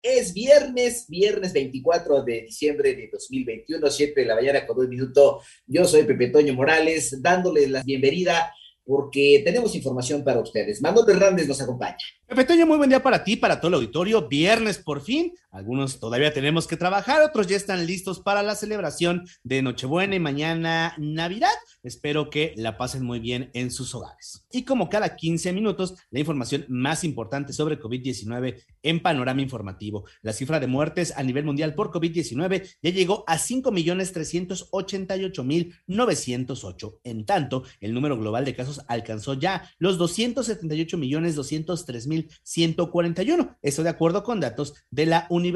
Es viernes, viernes 24 de diciembre de 2021, 7 de la mañana con un minuto. Yo soy Pepe Toño Morales, dándoles la bienvenida porque tenemos información para ustedes. Manuel Hernández nos acompaña. Pepe Toño, muy buen día para ti, para todo el auditorio. Viernes por fin. Algunos todavía tenemos que trabajar, otros ya están listos para la celebración de Nochebuena y mañana Navidad. Espero que la pasen muy bien en sus hogares. Y como cada 15 minutos, la información más importante sobre COVID-19 en panorama informativo. La cifra de muertes a nivel mundial por COVID-19 ya llegó a 5.388.908. En tanto, el número global de casos alcanzó ya los 278.203.141. Eso de acuerdo con datos de la Universidad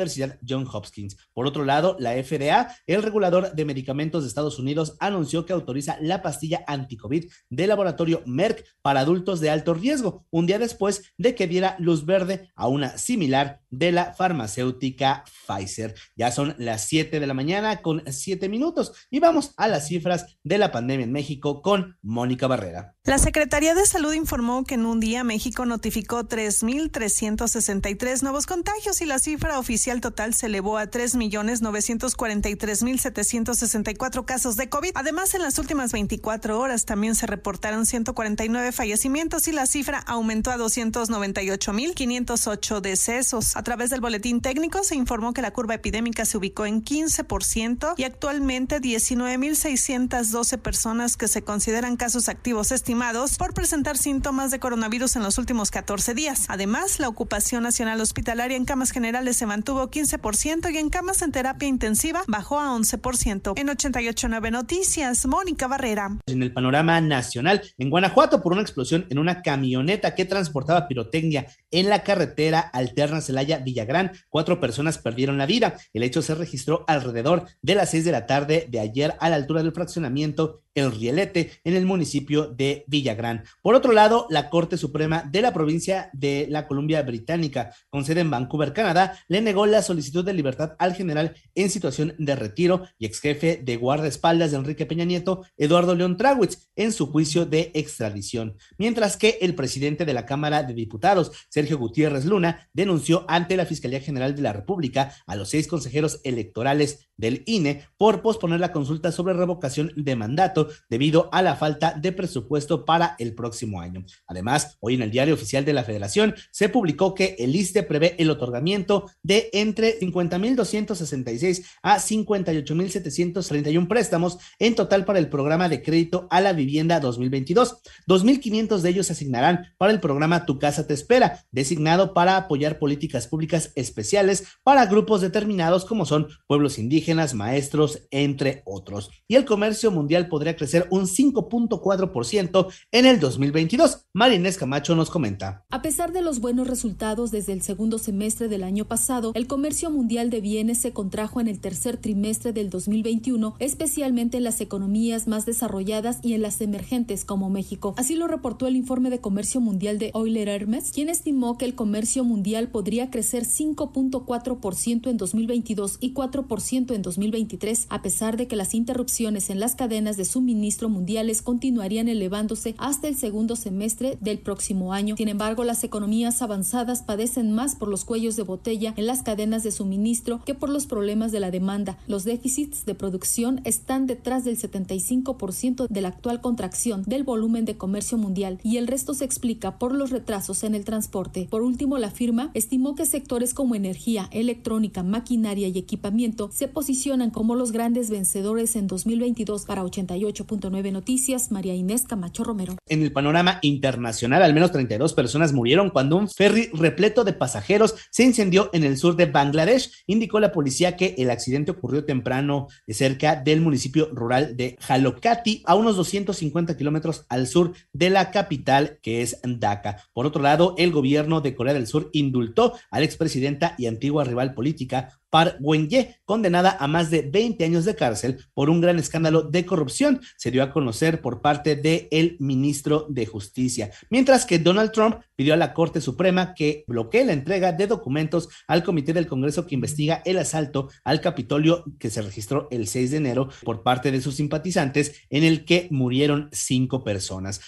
John Hopkins. Por otro lado, la FDA, el regulador de medicamentos de Estados Unidos, anunció que autoriza la pastilla anti-COVID del laboratorio Merck para adultos de alto riesgo, un día después de que diera luz verde a una similar de la farmacéutica Pfizer. Ya son las 7 de la mañana con 7 minutos y vamos a las cifras de la pandemia en México con Mónica Barrera. La Secretaría de Salud informó que en un día México notificó 3.363 nuevos contagios y la cifra oficial total se elevó a 3.943.764 casos de COVID. Además, en las últimas 24 horas también se reportaron 149 fallecimientos y la cifra aumentó a 298.508 decesos. A través del boletín técnico se informó que la curva epidémica se ubicó en 15% y actualmente 19.612 personas que se consideran casos activos estimados por presentar síntomas de coronavirus en los últimos 14 días. Además, la ocupación nacional hospitalaria en camas generales se mantuvo 15% y en camas en terapia intensiva bajó a 11%. En 889 Noticias, Mónica Barrera. En el panorama nacional, en Guanajuato, por una explosión en una camioneta que transportaba pirotecnia en la carretera alterna Celaya Villagrán, cuatro personas perdieron la vida. El hecho se registró alrededor de las 6 de la tarde de ayer a la altura del fraccionamiento El Rielete en el municipio de Villagrán. Por otro lado, la Corte Suprema de la provincia de la Columbia Británica, con sede en Vancouver, Canadá, le negó la solicitud de libertad al general en situación de retiro y ex jefe de guardaespaldas de Enrique Peña Nieto, Eduardo León Trawitz, en su juicio de extradición. Mientras que el presidente de la Cámara de Diputados, Sergio Gutiérrez Luna, denunció ante la Fiscalía General de la República a los seis consejeros electorales del INE por posponer la consulta sobre revocación de mandato debido a la falta de presupuesto para el próximo año. Además, hoy en el diario oficial de la Federación se publicó que el ISTE prevé el otorgamiento de entre 50.266 a 58.731 préstamos en total para el programa de crédito a la vivienda 2022. 2.500 de ellos se asignarán para el programa Tu Casa Te Espera, designado para apoyar políticas públicas especiales para grupos determinados como son pueblos indígenas, maestros, entre otros. Y el comercio mundial podría crecer un 5.4% en el 2022. Marinés Camacho nos comenta. A pesar de los buenos resultados desde el segundo semestre del año pasado, el comercio mundial de bienes se contrajo en el tercer trimestre del 2021, especialmente en las economías más desarrolladas y en las emergentes como México. Así lo reportó el informe de comercio mundial de Euler Hermes, quien estimó que el comercio mundial podría crecer 5.4% en 2022 y 4% en 2023, a pesar de que las interrupciones en las cadenas de suministro mundiales continuarían elevando hasta el segundo semestre del próximo año. Sin embargo, las economías avanzadas padecen más por los cuellos de botella en las cadenas de suministro que por los problemas de la demanda. Los déficits de producción están detrás del 75% de la actual contracción del volumen de comercio mundial y el resto se explica por los retrasos en el transporte. Por último, la firma estimó que sectores como energía, electrónica, maquinaria y equipamiento se posicionan como los grandes vencedores en 2022 para 88.9 Noticias. María Inés Camacho Romero. En el panorama internacional, al menos 32 personas murieron cuando un ferry repleto de pasajeros se incendió en el sur de Bangladesh. Indicó la policía que el accidente ocurrió temprano cerca del municipio rural de Jalokati, a unos 250 kilómetros al sur de la capital, que es Dhaka. Por otro lado, el gobierno de Corea del Sur indultó a la expresidenta y antigua rival política Park Wen-ye, condenada a más de 20 años de cárcel por un gran escándalo de corrupción, se dio a conocer por parte del el ministro de Justicia. Mientras que Donald Trump pidió a la Corte Suprema que bloquee la entrega de documentos al Comité del Congreso que investiga el asalto al Capitolio que se registró el 6 de enero por parte de sus simpatizantes, en el que murieron cinco personas.